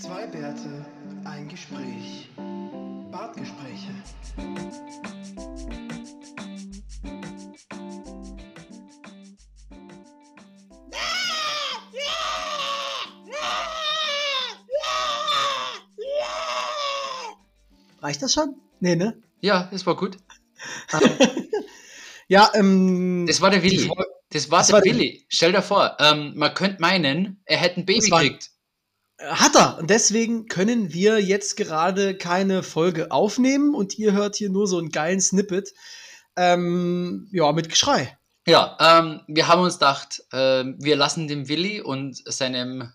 Zwei Bärte, ein Gespräch. Bartgespräche. Reicht das schon? Nee, ne? Ja, das war gut. Ja, ähm. Das war der Willi. Das war Das der war Willi. Stell dir vor, ähm, man könnte meinen, er hätte ein Baby gekriegt. Hat er. Und deswegen können wir jetzt gerade keine Folge aufnehmen und ihr hört hier nur so einen geilen Snippet. Ähm, ja, mit Geschrei. Ja, ähm, wir haben uns gedacht, ähm, wir lassen dem Willi und seinem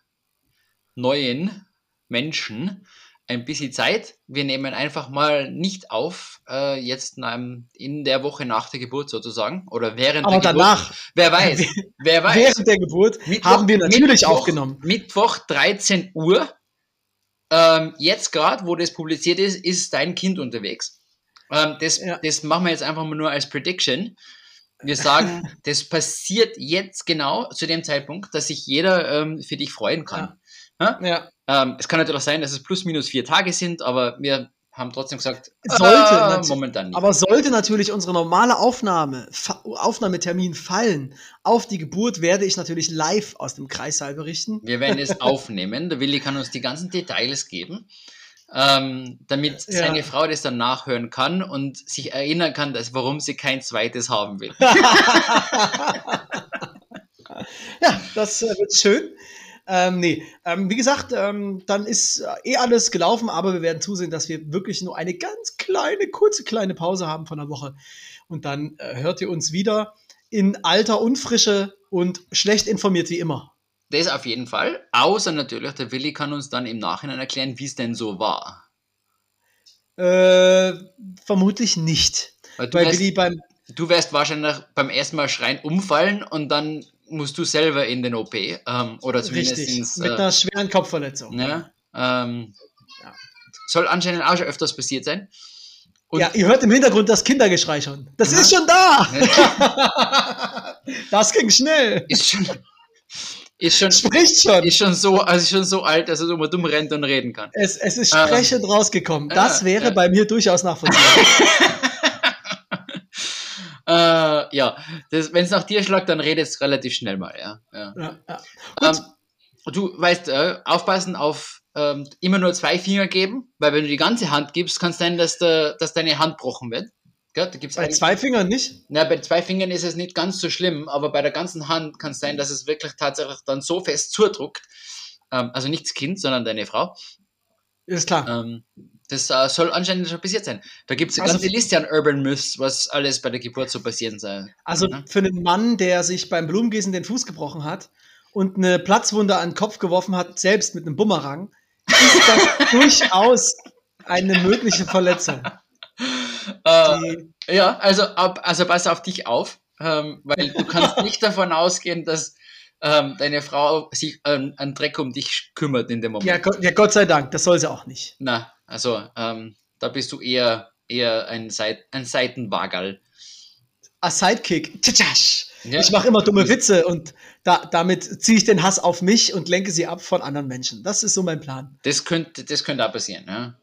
neuen Menschen ein bisschen Zeit. Wir nehmen einfach mal nicht auf, äh, jetzt in der Woche nach der Geburt sozusagen oder während Aber der danach, Geburt. Wer weiß, wer weiß. während der Geburt, haben wir natürlich Mittwoch, aufgenommen. Mittwoch 13 Uhr. Ähm, jetzt gerade, wo das publiziert ist, ist dein Kind unterwegs. Ähm, das, Ja. das machen wir jetzt einfach mal nur als Prediction. Wir sagen, das passiert jetzt genau zu dem Zeitpunkt, dass sich jeder ähm, für dich freuen kann. Ja. Ähm, es kann natürlich auch sein, dass es plus minus vier Tage sind, aber wir haben trotzdem gesagt, Sollte äh, momentan nicht. Aber sollte natürlich unsere normale Aufnahme, Fa Aufnahmetermin fallen auf die Geburt, werde ich natürlich live aus dem Kreissaal berichten. Wir werden es aufnehmen. Der Willi kann uns die ganzen Details geben, ähm, damit Ja. seine Frau das dann nachhören kann und sich erinnern kann, dass, warum sie kein zweites haben will. Ja, das äh, wird schön. Ähm, nee, ähm, wie gesagt, ähm, dann ist äh, eh alles gelaufen, aber wir werden zusehen, dass wir wirklich nur eine ganz kleine, kurze, kleine Pause haben von der Woche. Und dann äh, hört ihr uns wieder in alter Unfrische und schlecht informiert wie immer. Das auf jeden Fall. Außer natürlich, der Willi kann uns dann im Nachhinein erklären, wie es denn so war. Äh, vermutlich nicht. Weil du, Weil Willi beim, du wirst wahrscheinlich beim ersten Mal schreien umfallen und dann musst du selber in den OP. Ähm, oder zumindest richtig, mit Äh, einer schweren Kopfverletzung. ja, ähm, Ja. Soll anscheinend auch schon öfters passiert sein. Und ja, ihr hört im Hintergrund das Kindergeschrei schon. Das Ja. ist schon da! das ging schnell. ist schon. Ist schon, Spricht schon. ist schon so, also schon so alt, dass er so mal dumm rennt und reden kann. Es, es ist Ähm, sprechend rausgekommen. Das äh, wäre äh. bei mir durchaus nachvollziehbar. Äh, ja, wenn es nach dir schlagt, dann redet es relativ schnell mal, ja. ja. ja, ja. Gut. Ähm, du weißt, äh, aufpassen auf ähm, immer nur zwei Finger geben, weil wenn du die ganze Hand gibst, kann es sein, dass, der, dass deine Hand gebrochen wird. Gell? Da gibt's bei zwei Fingern nicht? Na, bei zwei Fingern ist es nicht ganz so schlimm, aber bei der ganzen Hand kann es sein, dass es wirklich tatsächlich dann so fest zudruckt. Ähm, also nicht das Kind, sondern deine Frau. Ist klar. Ähm, das äh, soll anscheinend schon passiert sein. Da gibt es eine Also- ganze Liste an Urban Myths, was alles bei der Geburt so passieren soll. Also ne? für einen Mann, der sich beim Blumengießen den Fuß gebrochen hat und eine Platzwunde an den Kopf geworfen hat, selbst mit einem Bumerang, ist das durchaus eine mögliche Verletzung. Äh, ja, also, ab, also pass auf dich auf, ähm, weil du kannst nicht davon ausgehen, dass ähm, deine Frau sich an, an Dreck um dich kümmert in dem Moment. ja, Gott, ja, Gott sei Dank, das soll sie auch nicht. Na, also ähm, da bist du eher, eher ein, Seit ein Seitenwagerl. A Sidekick. Tschatsch. Ja. Ich mache immer dumme Witze und da, damit ziehe ich den Hass auf mich und lenke sie ab von anderen Menschen. Das ist so mein Plan. Das könnte, das könnte auch passieren, ja.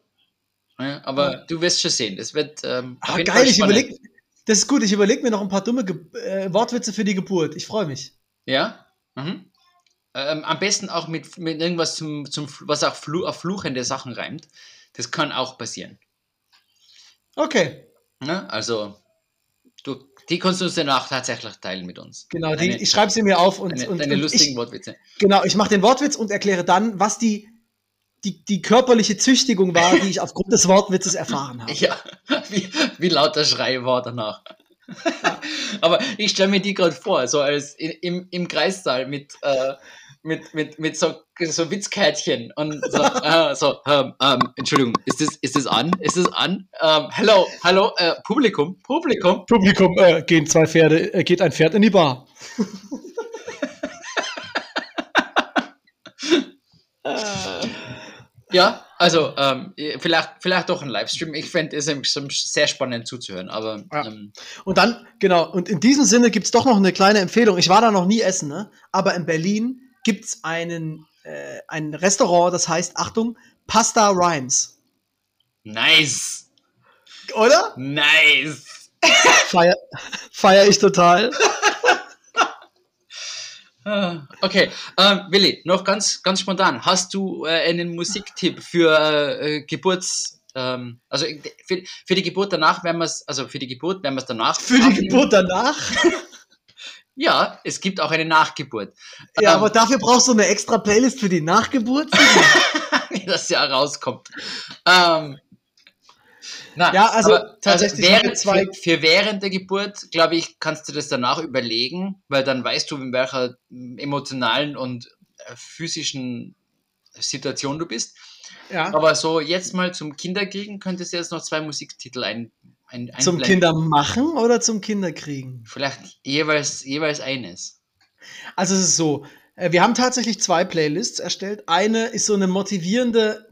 ja aber Ja. du wirst schon sehen. Das wird ähm, Ah, geil, ich spannend. überleg, das ist gut, ich überlege mir noch ein paar dumme Ge äh, Wortwitze für die Geburt. Ich freue mich. Ja. Mhm. Ähm, am besten auch mit, mit irgendwas zum, zum was auch flu auf fluchende Sachen reimt. Das kann auch passieren. Okay, Ne? Also, du, die kannst du uns danach tatsächlich teilen mit uns. genau, die, ich schreibe sie mir auf und, Deine, und, deine und lustigen ich, Wortwitze. genau, ich mache den Wortwitz und erkläre dann, was die, die, die körperliche Züchtigung war, die ich aufgrund des Wortwitzes erfahren habe. Ja, wie, wie laut der Schrei war danach. Aber ich stelle mir die gerade vor, so als in, im, im Kreissaal mit, äh, mit, mit, mit so, so Witzkärtchen und so, äh, so ähm, ähm, Entschuldigung, ist das, ist das an? Ist das an? Ähm, hello, hallo, äh, Publikum, Publikum. Publikum, äh, gehen zwei Pferde, äh, geht ein Pferd in die Bar. Ja, also ähm, vielleicht, vielleicht doch ein Livestream. Ich fände es sehr spannend zuzuhören, aber Ja. ähm, Und dann, genau, und in diesem Sinne gibt es doch noch eine kleine Empfehlung. Ich war da noch nie essen, ne? aber in Berlin gibt es einen äh, ein Restaurant, das heißt, Achtung, Pasta Rhymes. Nice. Oder? Nice. Feier, feier ich total. Ah, Okay, ähm, Willi, noch ganz, ganz spontan. Hast du äh, einen Musiktipp für äh, Geburts, ähm, also für, für die Geburt danach werden wir es, also für die Geburt werden wir es danach. Für die Geburt danach. Ja, es gibt auch eine Nachgeburt. Ja, Ähm, aber dafür brauchst du eine extra Playlist für die Nachgeburt. das ja rauskommt. Ähm, na, Ja, also aber, tatsächlich also während, zwei- für, für während der Geburt, glaube ich, kannst du das danach überlegen, weil dann weißt du, in welcher emotionalen und äh, physischen Situation du bist. Ja. Aber so jetzt mal zum Kinderkriegen könntest du jetzt noch zwei Musiktitel ein, ein, Zum einblenden. Kinder machen oder zum Kinderkriegen? Vielleicht jeweils, jeweils eines. Also es ist so, äh, wir haben tatsächlich zwei Playlists erstellt. Eine ist so eine motivierende,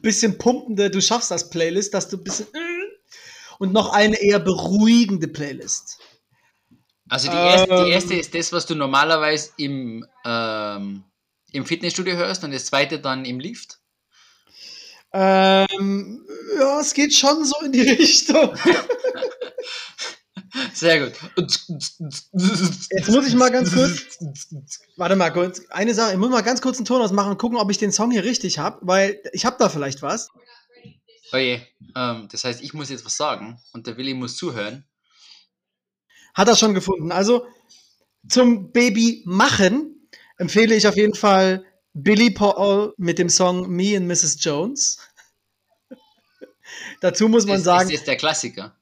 bisschen pumpende, du schaffst das Playlist, dass du ein bisschen und noch eine eher beruhigende Playlist. Also die erste, Ähm. die erste ist das, was du normalerweise im, ähm, im Fitnessstudio hörst und das zweite dann im Lift. Ähm, ja, es geht schon so in die Richtung. Sehr gut. Jetzt muss ich mal ganz kurz, warte mal kurz, eine Sache, ich muss mal ganz kurz einen Ton ausmachen und gucken, ob ich den Song hier richtig habe, weil ich habe da vielleicht was. Oje, ähm, das heißt, ich muss jetzt was sagen und der Willi muss zuhören. Hat er schon gefunden. Also zum Baby machen empfehle ich auf jeden Fall Billy Paul mit dem Song Me and Mrs. Jones. Dazu muss man Das, sagen, das ist der Klassiker.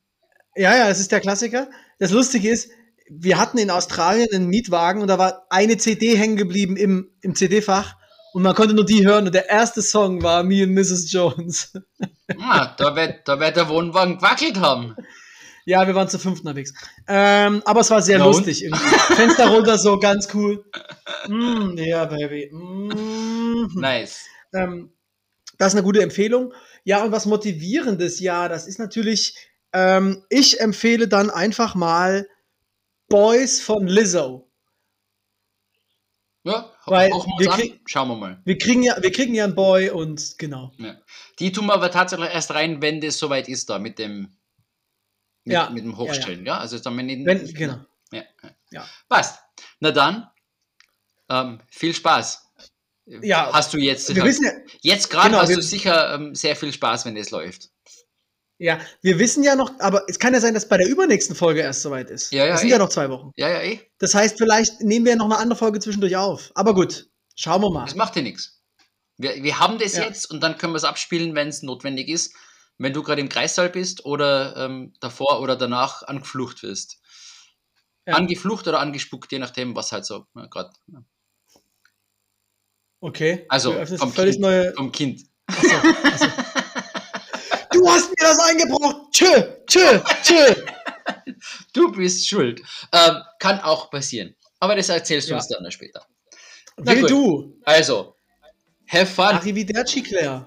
Ja, ja, es ist der Klassiker. Das Lustige ist, wir hatten in Australien einen Mietwagen und da war eine CD hängen geblieben im, im CD-Fach und man konnte nur die hören und der erste Song war Me and Mrs. Jones. Ah, da wird, da wird der Wohnwagen gewackelt haben. Ja, wir waren zu fünft unterwegs. Ähm, aber es war sehr und? lustig. Fenster runter, so ganz cool. Mm, ja, Baby. Mm. Nice. Ähm, das ist eine gute Empfehlung. Ja, und was Motivierendes, ja, das ist natürlich, ähm, ich empfehle dann einfach mal Boys von Lizzo. Ja, Weil hauchen wir wir krieg- Schauen wir mal. Wir kriegen ja, wir kriegen ja einen Boy und genau. Ja. Die tun wir aber tatsächlich erst rein, wenn das soweit ist da mit dem, mit, Ja, mit dem Hochstellen. Ja, also dann wenn ich, Wenn, genau. Ja, ja. Ja. Passt. Na dann, ähm, viel Spaß. Ja, Hast du jetzt, Wir wissen ja, jetzt gerade genau, hast du sicher ähm, sehr viel Spaß, wenn das läuft. Ja, wir wissen ja noch, aber es kann ja sein, dass bei der übernächsten Folge erst soweit ist. Ja, ja, Das sind eh. ja noch zwei Wochen. Ja, ja, eh. Das heißt, vielleicht nehmen wir noch eine andere Folge zwischendurch auf. Aber gut, schauen wir mal. Das macht ja nichts. Wir, wir haben das Ja. jetzt und dann können wir es abspielen, wenn es notwendig ist. Wenn du gerade im Kreissaal bist oder ähm, davor oder danach angeflucht wirst. Ja. Angeflucht oder angespuckt, je nachdem, was halt so ja, gerade. Okay. Also vom völlig kind, neue. vom kind. Du hast mir das eingebrockt. Tschö, tschö, tschö. Du bist schuld. Ähm, kann auch passieren. Aber das erzählst du Ja. uns dann später. Na Will gut. du. Also, have fun. Arrivederci, Claire.